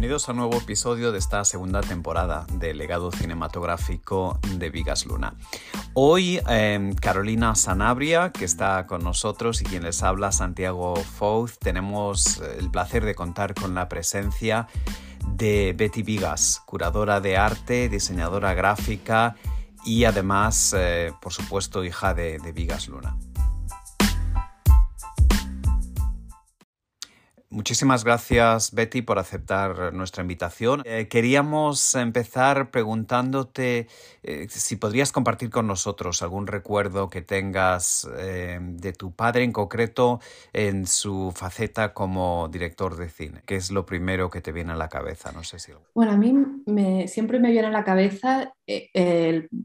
Bienvenidos a un nuevo episodio de esta segunda temporada del legado cinematográfico de Vigas Luna. Hoy em, Carolina Sanabria, que está con nosotros, y quien les habla, Santiago Fouz, tenemos el placer de contar con la presencia de Betty Vigas, curadora de arte, diseñadora gráfica y además, eh, por supuesto, hija de Vigas Luna. Muchísimas gracias, Betty, por aceptar nuestra invitación. Eh, queríamos empezar preguntándote eh, si podrías compartir con nosotros algún recuerdo que tengas eh, de tu padre en concreto en su faceta como director de cine. ¿Qué es lo primero que te viene a la cabeza? No sé si. Bueno, a mí me, siempre me viene a la cabeza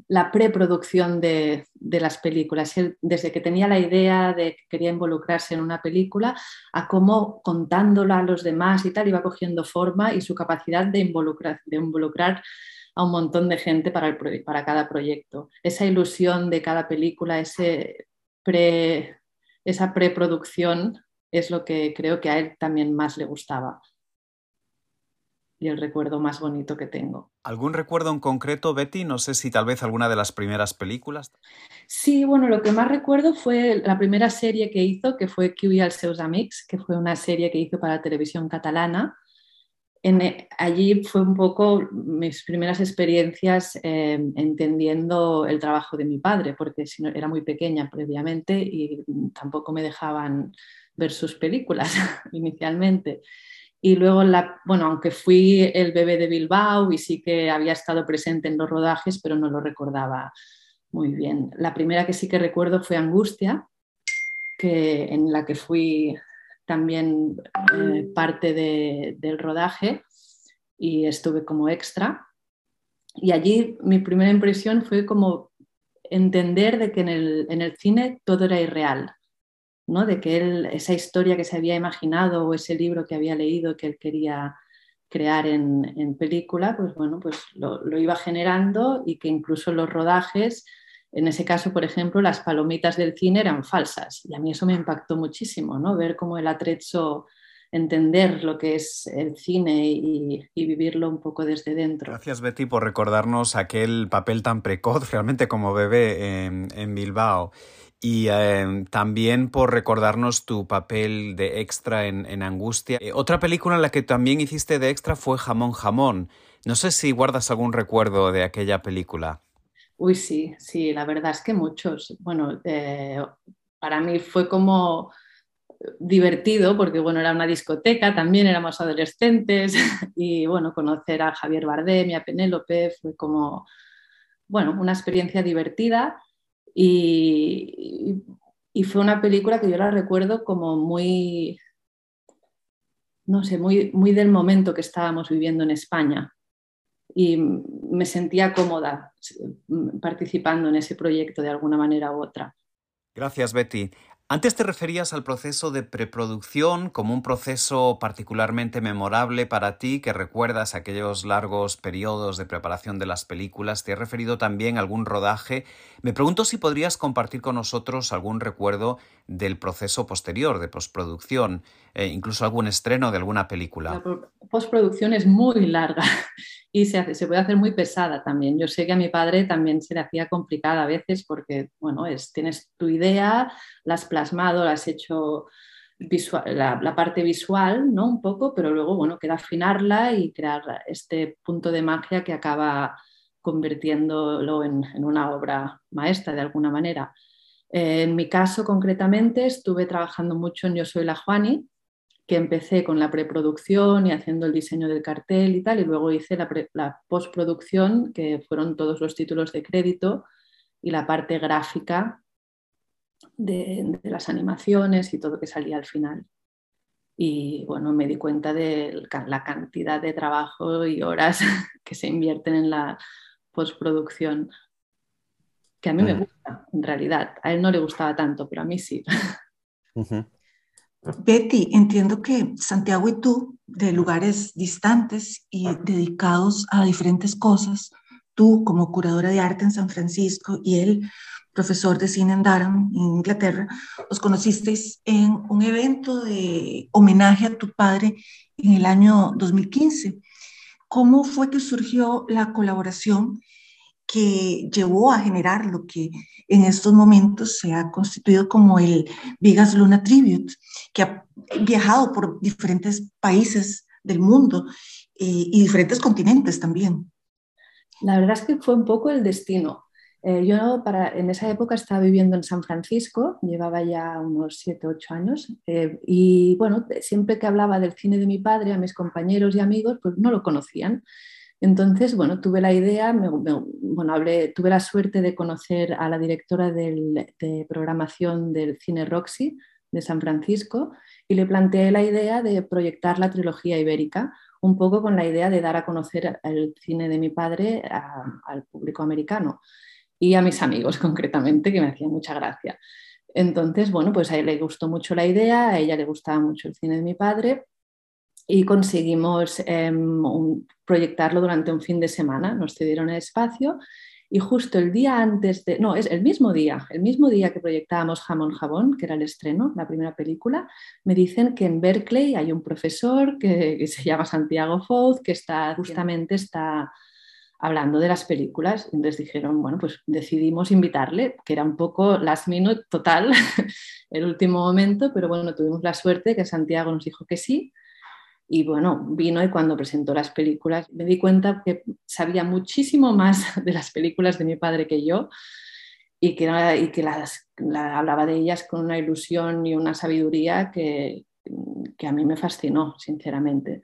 la preproducción de, de las películas. desde que tenía la idea de que quería involucrarse en una película, a cómo contándola a los demás y tal iba cogiendo forma y su capacidad de involucrar a un montón de gente para, el, para cada proyecto. Esa ilusión de cada película, ese pre, esa preproducción es lo que creo que a él también más le gustaba y el recuerdo más bonito que tengo. ¿Algún recuerdo en concreto, Betty? No sé si tal vez alguna de las primeras películas. Sí, bueno, lo que más recuerdo fue la primera serie que hizo, que fue QI al seus amics, que fue una serie que hizo para la televisión catalana. Eh, allí fue un poco mis primeras experiencias eh, entendiendo el trabajo de mi padre, porque era muy pequeña previamente y tampoco me dejaban ver sus películas inicialmente. Y luego, la, bueno, aunque fui el bebé de Bilbao y sí que había estado presente en los rodajes, pero no lo recordaba muy bien. La primera que sí que recuerdo fue Angustia, que, en la que fui también eh, parte del rodaje y estuve como extra. Y allí mi primera impresión fue como entender de que en el, en el cine todo era irreal, de que él, esa historia que se había imaginado o ese libro que había leído que él quería crear en, película, pues bueno, pues lo, iba generando y que incluso los rodajes, en ese caso, por ejemplo, las palomitas del cine eran falsas. Y a mí eso me impactó muchísimo, ¿no? Ver cómo el atrecho entender lo que es el cine y, vivirlo un poco desde dentro. Gracias Betty por recordarnos aquel papel tan precoz realmente como bebé en Bilbao y em, también por recordarnos tu papel de extra en, Angustia. Eh, otra película en la que también hiciste de extra fue Jamón Jamón. No sé si guardas algún recuerdo de aquella película. Uy, sí, sí, la verdad es que muchos. Bueno, eh, para mí fue como divertido porque bueno, era una discoteca, también éramos adolescentes y bueno, conocer a Javier Bardem y a Penélope fue como, bueno, una experiencia divertida y, fue una película que yo la recuerdo como muy, no sé, muy, muy del momento que estábamos viviendo en España. Y me sentía cómoda participando en ese proyecto de alguna manera u otra. Gracias, Betty. Antes te referías al proceso de preproducción como un proceso particularmente memorable para ti, que recuerdas aquellos largos periodos de preparación de las películas. Te he referido también a algún rodaje. Me pregunto si podrías compartir con nosotros algún recuerdo del proceso posterior de postproducción, e incluso algún estreno de alguna película. La postproducción es muy larga y se, se puede hacer muy pesada también. Yo sé que a mi padre también se le hacía complicada a veces porque, bueno, es, tienes tu idea, la has plasmado, la has hecho visual, la, parte visual, ¿no? Un poco, pero luego, bueno, queda afinarla y crear este punto de magia que acaba convirtiéndolo en, en una obra maestra de alguna manera. Eh, en mi caso, concretamente, estuve trabajando mucho en Yo Soy la Juani, que empecé con la preproducción y haciendo el diseño del cartel y tal, y luego hice la, postproducción, que fueron todos los títulos de crédito y la parte gráfica de, las animaciones y todo que salía al final. Y bueno, me di cuenta de la cantidad de trabajo y horas que se invierten en la postproducción, que a mí me mm. gusta, en realidad. A él no le gustaba tanto, pero a mí sí. Betty, entiendo que Santiago y tú, de lugares distantes y dedicados a diferentes cosas, tú como curadora de arte en San Francisco y él profesor de cine en Durham, en Inglaterra, os conocisteis en un evento de homenaje a tu padre en el año 2015. ¿Cómo fue que surgió la colaboración que llevó a generar lo que en estos momentos se ha constituido como el Vigas Luna Tribute, que ha viajado por diferentes países del mundo eh, y diferentes continentes también? La verdad es que fue un poco el destino. Eh, yo para, en esa época estaba viviendo en San Francisco, llevaba ya unos 7, 8 años, eh, y bueno, siempre que hablaba del cine de mi padre a mis compañeros y amigos, pues no lo conocían. Entonces, bueno, tuve la idea, bueno, tuve la suerte de conocer a la directora de programación del Cine Roxy de San Francisco y le planteé la idea de proyectar la trilogía ibérica, un poco con la idea de dar a conocer el cine de mi padre al público americano y a mis amigos concretamente, que me hacían mucha gracia. Entonces, bueno, pues a él le gustó mucho la idea, a ella le gustaba mucho el cine de mi padre y conseguimos em, proyectarlo durante un fin de semana. Nos cedieron el espacio y justo el día antes de, no, es el mismo día, el mismo día que proyectábamos Jamón Jabón, que era el estreno, la primera película, me dicen que en Berkeley hay un profesor que, se llama Santiago Fouz, que está justamente está hablando de las películas. Entonces dijeron, bueno, pues decidimos invitarle, que era un poco last minute total, el último momento, pero bueno, tuvimos la suerte que Santiago nos dijo que sí. Y bueno, vino y cuando presentó las películas me di cuenta que sabía muchísimo más de las películas de mi padre que yo y que, y que las, hablaba de ellas con una ilusión y una sabiduría que, que a mí me fascinó, sinceramente.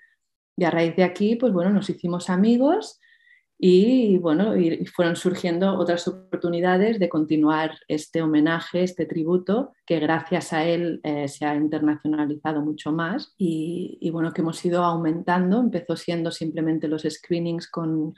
Y a raíz de aquí, pues bueno, nos hicimos amigos y bueno, y fueron surgiendo otras oportunidades de continuar este homenaje, este tributo, que gracias a él eh, se ha internacionalizado mucho más y, y, bueno, que hemos ido aumentando. Empezó siendo simplemente los screenings con,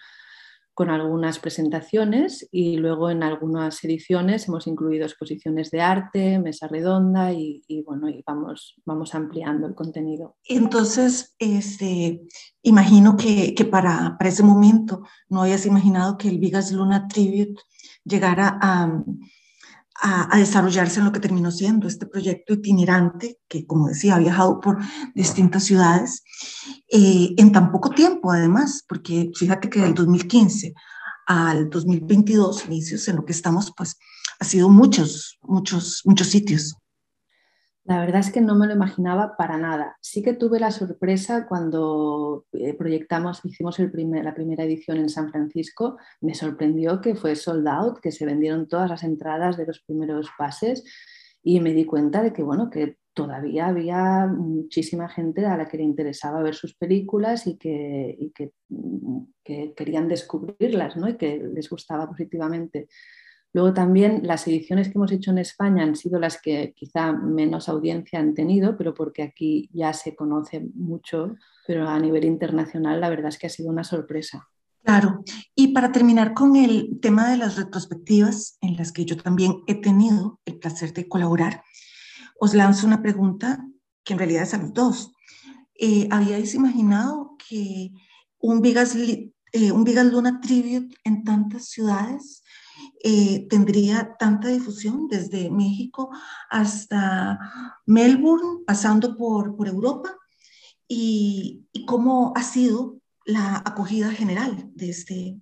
con algunas presentaciones y luego en algunas ediciones hemos incluido exposiciones de arte, mesa redonda y, bueno, vamos, vamos ampliando el contenido. Entonces, este, imagino que, que para, para, ese momento no hayas imaginado que el Vigas Luna Tribute llegara a, a, desarrollarse en lo que terminó siendo este proyecto itinerante, que como decía, ha viajado por distintas ciudades eh, en tan poco tiempo además, porque fíjate que del 2015 al 2022, inicios en lo que estamos, pues ha sido muchos, muchos, muchos sitios. La verdad es que no me lo imaginaba para nada. Sí que tuve la sorpresa cuando eh, proyectamos, hicimos el primer, la primera edición en San Francisco. Me sorprendió que fue sold out, que se vendieron todas las entradas de los primeros pases y me di cuenta de que, bueno, que todavía había muchísima gente a la que le interesaba ver sus películas y que, mm, que querían descubrirlas ¿no? y que les gustaba positivamente. Luego también las ediciones que hemos hecho en España han sido las que quizá menos audiencia han tenido, pero porque aquí ya se conoce mucho, pero a nivel internacional la verdad es que ha sido una sorpresa. Claro, y para terminar con el tema de las retrospectivas, en las que yo también he tenido el placer de colaborar, os lanzo una pregunta que en realidad es a los dos. Eh, ¿Habíais imaginado que un Vigas, eh, un Vigas Luna Tribute en tantas ciudades eh, tendría tanta difusión desde México hasta Melbourne, pasando por, por Europa, y, cómo ha sido la acogida general de este,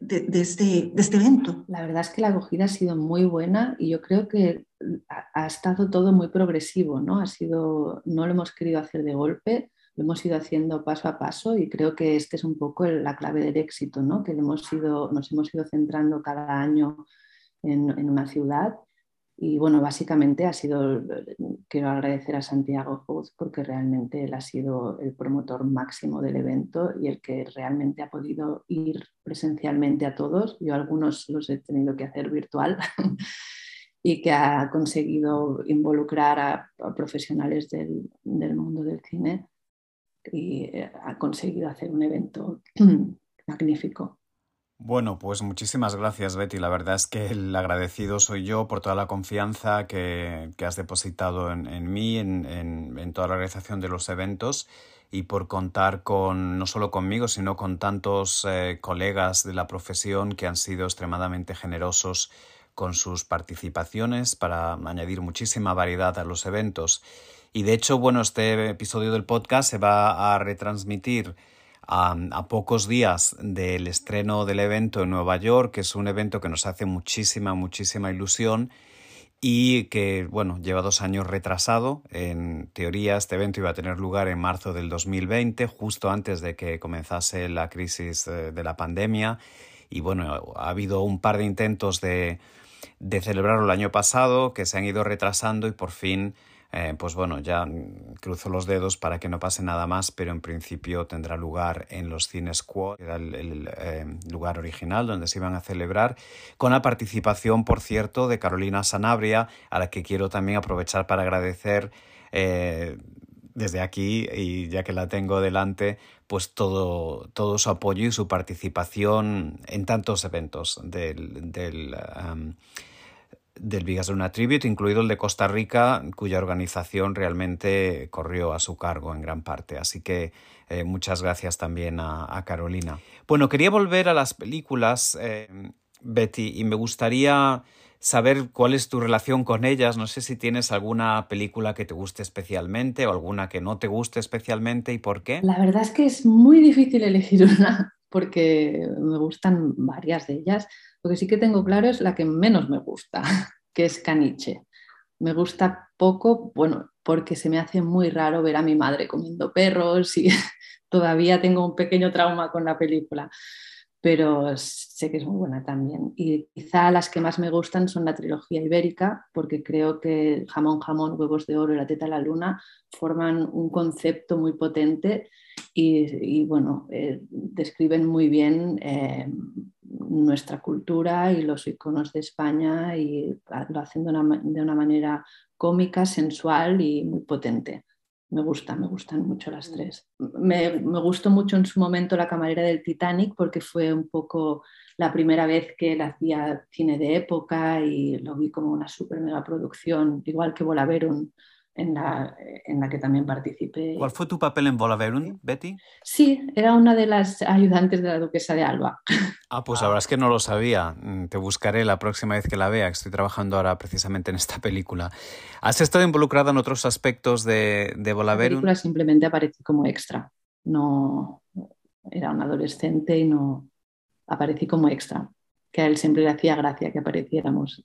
de, este, de este evento. La verdad es que la acogida ha sido muy buena y yo creo que ha, ha estado todo muy progresivo, ¿no? Ha sido, no lo hemos querido hacer de golpe, lo hemos ido haciendo paso a paso y creo que este es un poco la clave del éxito, ¿no? que hemos ido, nos hemos ido centrando cada año en, en, una ciudad. Y bueno, básicamente ha sido, quiero agradecer a Santiago Foz porque realmente él ha sido el promotor máximo del evento y el que realmente ha podido ir presencialmente a todos. Yo algunos los he tenido que hacer virtual. y que ha conseguido involucrar a, a profesionales del, del, mundo del cine y eh, ha conseguido hacer un evento magnífico. Bueno, pues muchísimas gracias Betty. La verdad es que el agradecido soy yo por toda la confianza que, que has depositado en, en mí, en, en, toda la organización de los eventos y por contar con no solo conmigo, sino con tantos eh, colegas de la profesión que han sido extremadamente generosos con sus participaciones para añadir muchísima variedad a los eventos. Y de hecho, bueno, este episodio del podcast se va a retransmitir a, pocos días del estreno del evento en Nueva York, que es un evento que nos hace muchísima, muchísima ilusión y que, bueno, lleva dos años retrasado. En teoría, este evento iba a tener lugar en marzo del 2020, justo antes de que comenzase la crisis eh, de la pandemia. Y bueno, ha habido un par de intentos de, de celebrarlo el año pasado que se han ido retrasando y por fin eh, pues bueno, ya cruzo los dedos para que no pase nada más, pero en principio tendrá lugar en los cines Quad, que era el, eh, lugar original donde se iban a celebrar, con la participación, por cierto, de Carolina Sanabria, a la que quiero también aprovechar para agradecer. Eh, desde aquí, y ya que la tengo delante, pues todo, todo su apoyo y su participación en tantos eventos del, del del Vigas Luna Tribute, incluido el de Costa Rica, cuya organización realmente corrió a su cargo en gran parte. Así que eh, muchas gracias también a, Carolina. Bueno, quería volver a las películas, eh, Betty, y me gustaría saber cuál es tu relación con ellas. No sé si tienes alguna película que te guste especialmente o alguna que no te guste especialmente y por qué. La verdad es que es muy difícil elegir una porque me gustan varias de ellas. Lo que sí que tengo claro es la que menos me gusta, que es Caniche. Me gusta poco, bueno, porque se me hace muy raro ver a mi madre comiendo perros y todavía tengo un pequeño trauma con la película, pero sé que es muy buena también. Y quizá las que más me gustan son la trilogía ibérica, porque creo que Jamón, Jamón, Huevos de Oro y La Teta de la Luna forman un concepto muy potente y, bueno, eh, describen muy bien eh, nuestra cultura y los iconos de España y lo hacen de una, manera cómica, sensual y muy potente. Me gusta, me gustan mucho las tres. Me, me, gustó mucho en su momento La camarera del Titanic porque fue un poco la primera vez que él hacía cine de época y lo vi como una super mega producción, igual que Volaverum en la, en la que también participé. ¿Cuál fue tu papel en Volaverum, Betty? Sí, era una de las ayudantes de la duquesa de Alba. Ah, pues ahora es que no lo sabía. Mm, te buscaré la próxima vez que la vea, estoy trabajando ahora precisamente en esta película. ¿Has estado involucrada en otros aspectos de, de Volaverum? La película simplemente aparecí como extra. No era un adolescente y no aparecí como extra. Que a él siempre le hacía gracia que apareciéramos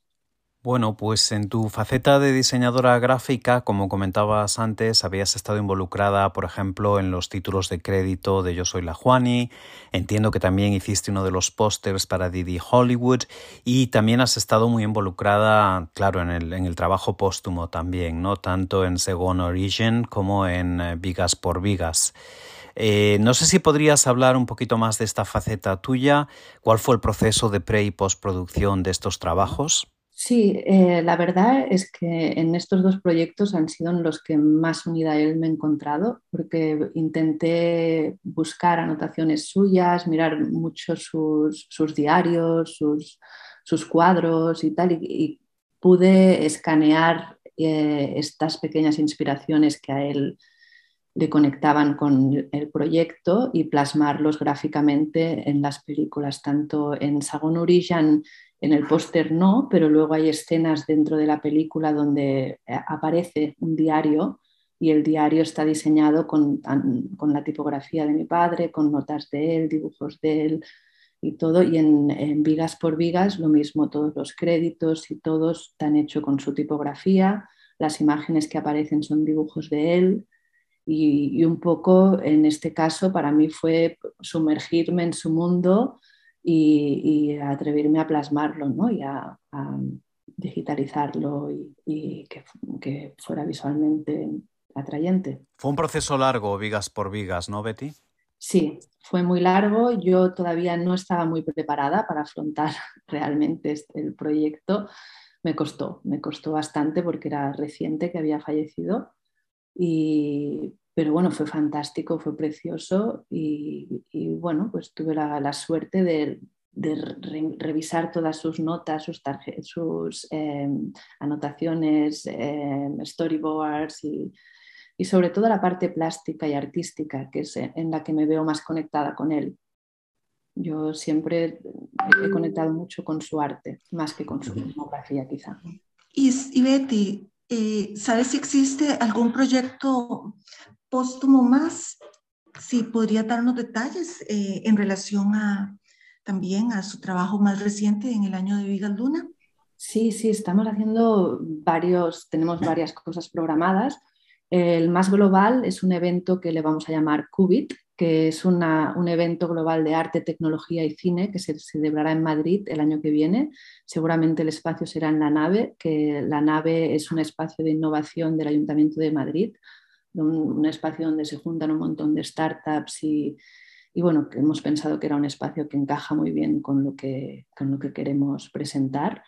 bueno, pues en tu faceta de diseñadora gráfica, como comentabas antes, habías estado involucrada, por ejemplo, en los títulos de crédito de Yo Soy la Juani. Entiendo que también hiciste uno de los pósters para Didi Hollywood y también has estado muy involucrada, claro, en el, trabajo póstumo también, ¿no? Tanto en Second Origin como en eh, Vigas por Vigas. Eh, no sé si podrías hablar un poquito más de esta faceta tuya. ¿Cuál fue el proceso de pre y postproducción de estos trabajos? Sí, eh, la verdad es que en estos dos proyectos han sido los que más unida a él me he encontrado, porque intenté buscar anotaciones suyas, mirar mucho sus, diarios, sus, cuadros y tal, y, pude escanear eh, estas pequeñas inspiraciones que a él le conectaban con el proyecto y plasmarlos gráficamente en las películas, tanto en Sagon Origen en el póster no, pero luego hay escenas dentro de la película donde eh, aparece un diario y el diario está diseñado con, la tipografía de mi padre, con notas de él, dibujos de él y todo. Y en, Vigas por Vigas lo mismo, todos los créditos y todos están hechos con su tipografía. Las imágenes que aparecen son dibujos de él. y un poco en este caso para mí fue sumergirme en su mundo y, atreverme a plasmarlo ¿no? y a, digitalizarlo y, que, fuera visualmente atrayente. Fue un proceso largo, vigas por vigas, ¿no, Betty? Sí, fue muy largo. Yo todavía no estaba muy preparada para afrontar realmente este, el proyecto. Me costó, me costó bastante porque era reciente que había fallecido. Y, pero bueno, fue fantástico, fue precioso y, bueno, pues tuve la, suerte de, revisar todas sus notas, sus, sus em, anotaciones, em, storyboards y, y, sobre todo la parte plástica y artística, que es en la que me veo más conectada con él. Yo siempre he conectado mucho con su arte, más que con su filmografía quizá. Y, y Betty, eh, ¿sabes si existe algún proyecto póstumo más? Si podría darnos detalles eh, en relación a también a su trabajo más reciente en el año de Vigas Luna. Sí, sí, estamos haciendo varios, tenemos varias cosas programadas. El más global es un evento que le vamos a llamar Qubit, que es un evento global de arte, tecnología y cine que se celebrará en Madrid el año que viene. Seguramente el espacio será en la nave, que la nave es un espacio de innovación del Ayuntamiento de Madrid, un, espacio donde se juntan un montón de startups y, y bueno, hemos pensado que era un espacio que encaja muy bien con lo que, con lo que queremos presentar.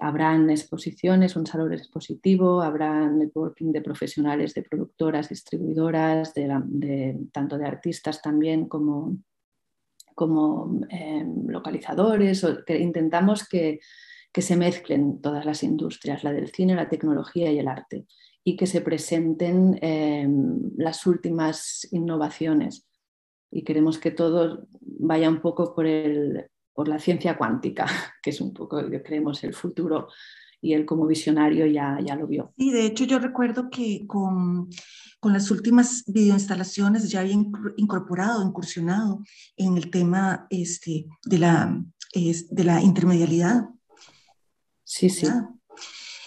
Habrán exposiciones, un salón expositivo, habrá networking de profesionales, de productoras, distribuidoras, de, tanto de artistas también como, como em, localizadores. que intentamos que, que se mezclen todas las industrias, la del cine, la tecnología y el arte, y que se presenten em, las últimas innovaciones. Y queremos que todo vaya un poco por el, por la ciencia cuántica, que es un poco, creemos, el futuro y él como visionario ya, ya lo vio. Y de hecho yo recuerdo que con, con las últimas videoinstalaciones ya había incorporado, incursionado en el tema este, de, la, de la intermedialidad. Sí, sí,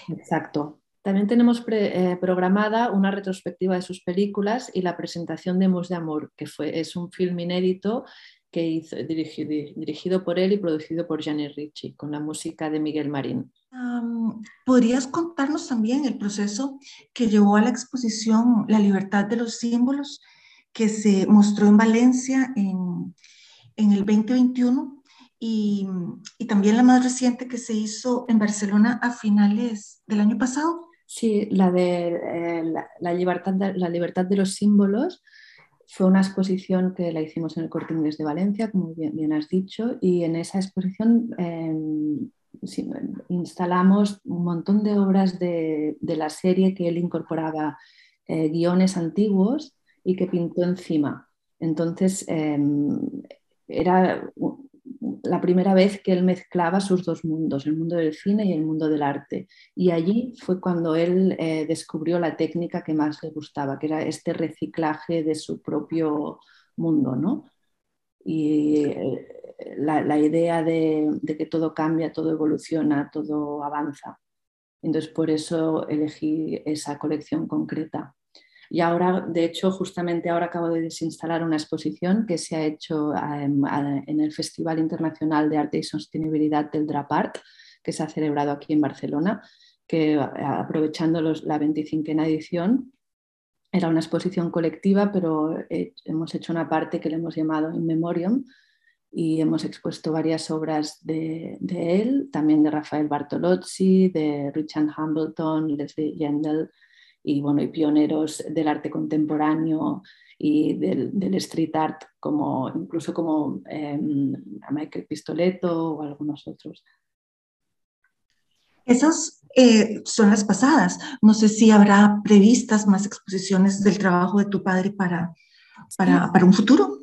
exacto. También tenemos eh, programada una retrospectiva de sus películas y la presentación de Mos de Amor, que fue, es un film inédito que hizo, dirigido, dirigido por él y producido por Gianni Ricci, con la música de Miguel Marín. ¿Podrías contarnos también el proceso que llevó a la exposición La libertad de los símbolos, que se mostró en Valencia en, en el 2021 y, y, también la más reciente que se hizo en Barcelona a finales del año pasado? Sí, la de eh, la, libertad de, la libertad de los símbolos fue una exposición que la hicimos en el Corte Inglés de Valencia, como bien, has dicho, y en esa exposición em, instalamos un montón de obras de, la serie que él incorporaba eh, guiones antiguos y que pintó encima. Entonces, em, era la primera vez que él mezclaba sus dos mundos, el mundo del cine y el mundo del arte. Y allí fue cuando él eh, descubrió la técnica que más le gustaba, que era este reciclaje de su propio mundo, ¿no? Y eh, la, idea de, de, que todo cambia, todo evoluciona, todo avanza. Entonces, por eso elegí esa colección concreta. Y ahora, de hecho, justamente ahora acabo de desinstalar una exposición que se ha hecho em, en el Festival Internacional de Arte y Sostenibilidad del DRAPART, que se ha celebrado aquí en Barcelona, que aprovechando la 25 edición, era una exposición colectiva, pero hemos hecho una parte que le hemos llamado In Memoriam y hemos expuesto varias obras de, de él, también de Rafael Bartolozzi, de Richard Hambleton, Leslie Yendel, y, bueno, y pioneros del arte contemporáneo y del, del street art, como, incluso como eh, a Michael Pistoletto o algunos otros. Esas eh, son las pasadas. No sé si habrá previstas más exposiciones del trabajo de tu padre para, para, para un futuro.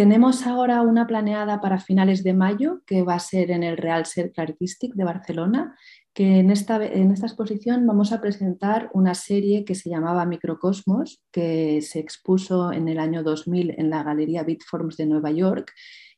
Tenemos ahora una planeada para finales de mayo, que va a ser en el Real Cercle Artistic de Barcelona, que en esta, en esta exposición vamos a presentar una serie que se llamaba Microcosmos, que se expuso en el año 2000 en la Galería Bitforms de Nueva York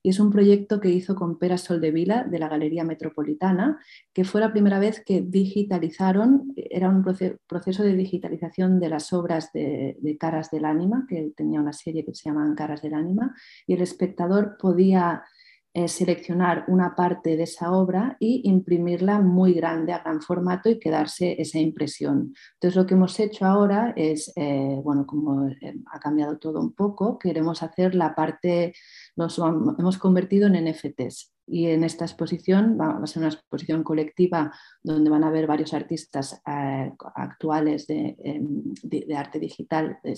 y es un proyecto que hizo con Pera Soldevila de la Galería Metropolitana, que fue la primera vez que digitalizaron, era un proceso de digitalización de las obras de, Caras del Ánima, que tenía una serie que se llamaban Caras del Ánima, y el espectador podía eh, seleccionar una parte de esa obra y imprimirla muy grande, a gran formato y quedarse esa impresión. Entonces lo que hemos hecho ahora es, eh, bueno, como eh, ha cambiado todo un poco, queremos hacer la parte, nos hemos convertido en NFTs y en esta exposición va a ser una exposición colectiva donde van a haber varios artistas eh, actuales em, de, arte digital eh,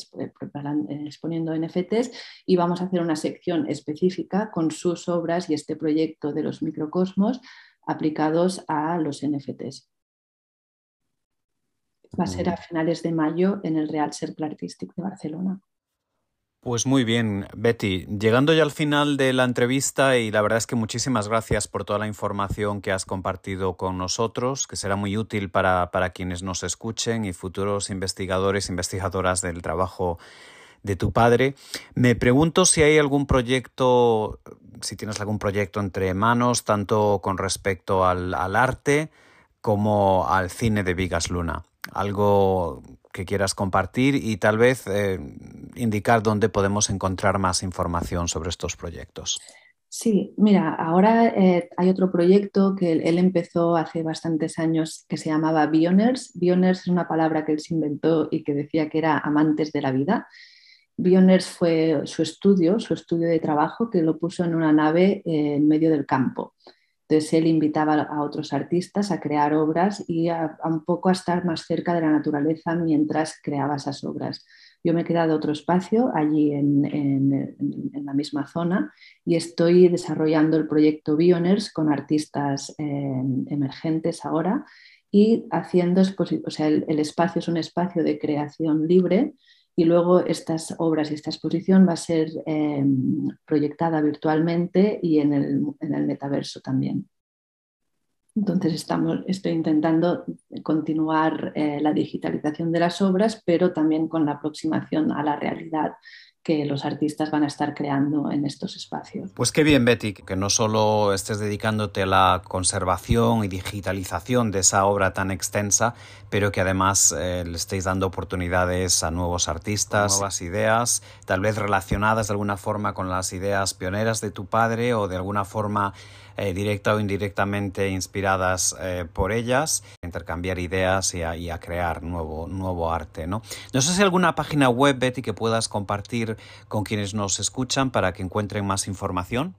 exponiendo NFTs y vamos a hacer una sección específica con sus obras y este proyecto de los microcosmos aplicados a los NFTs. Va a ser a finales de mayo en el Real Cercle Artístic de Barcelona. Pues muy bien, Betty. Llegando ya al final de la entrevista y la verdad es que muchísimas gracias por toda la información que has compartido con nosotros, que será muy útil para, para quienes nos escuchen y futuros investigadores, investigadoras del trabajo de tu padre. Me pregunto si hay algún proyecto, si tienes algún proyecto entre manos, tanto con respecto al, al arte como al cine de Vigas Luna. Algo que quieras compartir y tal vez eh, indicar dónde podemos encontrar más información sobre estos proyectos. Sí, mira, ahora eh, hay otro proyecto que él, empezó hace bastantes años que se llamaba Bioners. Bioners es una palabra que él se inventó y que decía que era amantes de la vida. Bioners fue su estudio, su estudio de trabajo, que lo puso en una nave eh, en medio del campo. Entonces él invitaba a otros artistas a crear obras y a, un poco a estar más cerca de la naturaleza mientras creaba esas obras. Yo me he quedado otro espacio allí en, la misma zona y estoy desarrollando el proyecto Bioners con artistas eh, emergentes ahora y haciendo, o sea, el espacio es un espacio de creación libre y luego estas obras y esta exposición va a ser em, proyectada virtualmente y en el, en el metaverso también. Entonces estamos, estoy intentando continuar eh, la digitalización de las obras, pero también con la aproximación a la realidad que los artistas van a estar creando en estos espacios. Pues qué bien, Betty, que no solo estés dedicándote a la conservación y digitalización de esa obra tan extensa, pero que además eh, le estéis dando oportunidades a nuevos artistas, nuevas ideas, tal vez relacionadas de alguna forma con las ideas pioneras de tu padre o de alguna forma eh, directa o indirectamente inspiradas eh, por ellas, intercambiar ideas y a, crear nuevo, nuevo arte. ¿no? no sé si hay alguna página web, Betty, que puedas compartir con quienes nos escuchan para que encuentren más información.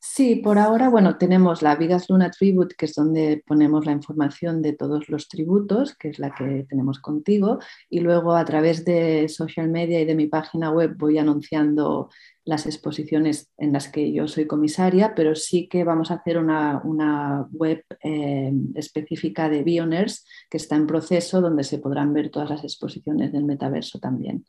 Sí, por ahora, bueno, tenemos la Vigas Luna Tribute, que es donde ponemos la información de todos los tributos, que es la que tenemos contigo, y luego a través de social media y de mi página web voy anunciando las exposiciones en las que yo soy comisaria, pero sí que vamos a hacer una, web eh, específica de Bioners que está en proceso, donde se podrán ver todas las exposiciones del metaverso también.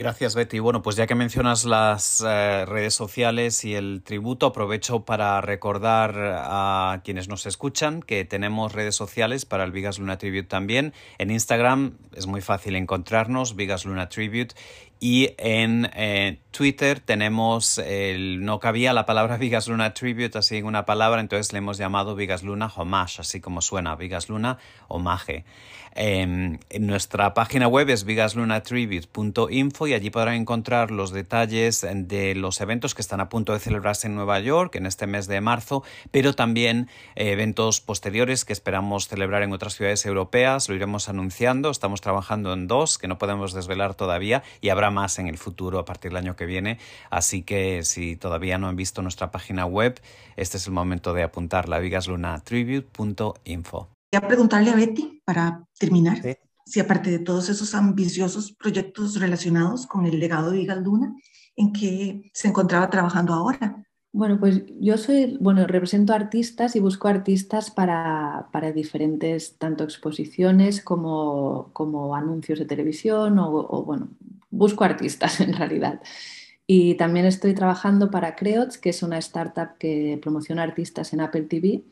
Gracias, Betty. Bueno, pues ya que mencionas las eh, redes sociales y el tributo, aprovecho para recordar a quienes nos escuchan que tenemos redes sociales para el Vigas Luna Tribute también. En Instagram es muy fácil encontrarnos, Vigas Luna Tribute, y en eh, Twitter tenemos, el, no cabía la palabra Vigas Luna Tribute así en una palabra, entonces le hemos llamado Vigas Luna Homage, así como suena, Vigas Luna Homage. Em, en nuestra página web es vigaslunatribute.info y allí podrán encontrar los detalles de los eventos que están a punto de celebrarse en Nueva York en este mes de marzo, pero también eh, eventos posteriores que esperamos celebrar en otras ciudades europeas. Lo iremos anunciando. Estamos trabajando en dos que no podemos desvelar todavía y habrá más en el futuro a partir del año que viene. Así que si todavía no han visto nuestra página web, este es el momento de apuntarla, vigaslunatribute.info. Voy a preguntarle a Betty para terminar. Si aparte de todos esos ambiciosos proyectos relacionados con el legado de Vigas Luna, ¿en qué se encontraba trabajando ahora? Bueno, pues yo soy, bueno, represento artistas y busco artistas para, para diferentes, tanto exposiciones como, como anuncios de televisión o, o, bueno, busco artistas en realidad. Y también estoy trabajando para Creots, que es una startup que promociona artistas en Apple TV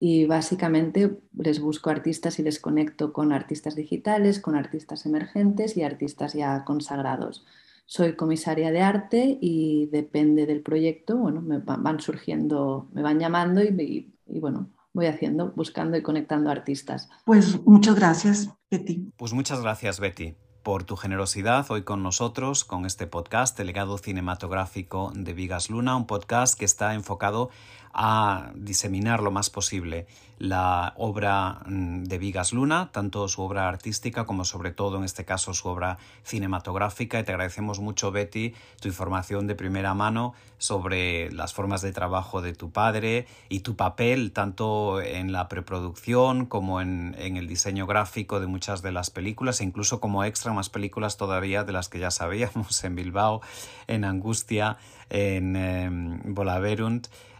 y básicamente les busco artistas y les conecto con artistas digitales, con artistas emergentes y artistas ya consagrados. Soy comisaria de arte y depende del proyecto, bueno, me van surgiendo, me van llamando y, y, bueno, voy haciendo, buscando y conectando artistas. Pues muchas gracias, Betty. Pues muchas gracias, Betty por tu generosidad hoy con nosotros, con este podcast, el legado cinematográfico de Vigas Luna, un podcast que está enfocado a diseminar lo más posible la obra mm, de Vigas Luna, tanto su obra artística como sobre todo en este caso su obra cinematográfica. Y te agradecemos mucho, Betty, tu información de primera mano sobre las formas de trabajo de tu padre y tu papel tanto en la preproducción como en, el diseño gráfico de muchas de las películas e incluso como extra más películas todavía de las que ya sabíamos en Bilbao, en Angustia, en eh,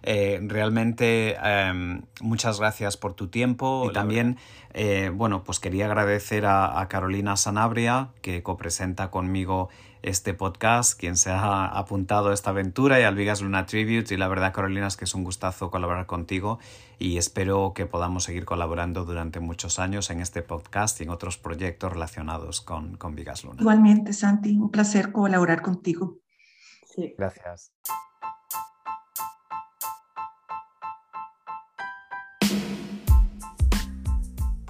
Bolaverunt. realmente em, muchas gracias por tu tiempo. Y también, eh, bueno, pues quería agradecer a, Carolina Sanabria, que copresenta conmigo este podcast, quien se ha apuntado a esta aventura y al Vigas Luna Tribute. Y la verdad, Carolina, es que es un gustazo colaborar contigo y espero que podamos seguir colaborando durante muchos años en este podcast y en otros proyectos relacionados con, con Vigas Luna. Igualmente, Santi, un placer colaborar contigo. Sí. Gracias.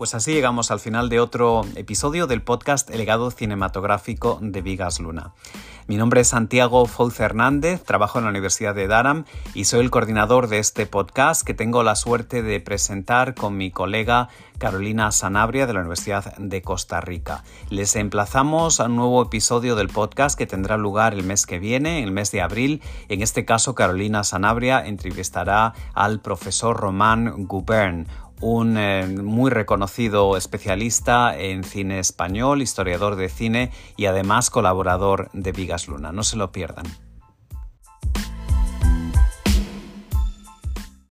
Pues así llegamos al final de otro episodio del podcast El legado cinematográfico de Vigas Luna. Mi nombre es Santiago Fouz Hernández, trabajo en la Universidad de Durham y soy el coordinador de este podcast que tengo la suerte de presentar con mi colega Carolina Sanabria de la Universidad de Costa Rica. Les emplazamos a un nuevo episodio del podcast que tendrá lugar el mes que viene, el mes de abril. En este caso, Carolina Sanabria entrevistará al profesor Román Gubern, un eh, muy reconocido especialista en cine español, historiador de cine y además colaborador de Vigas Luna. No se lo pierdan.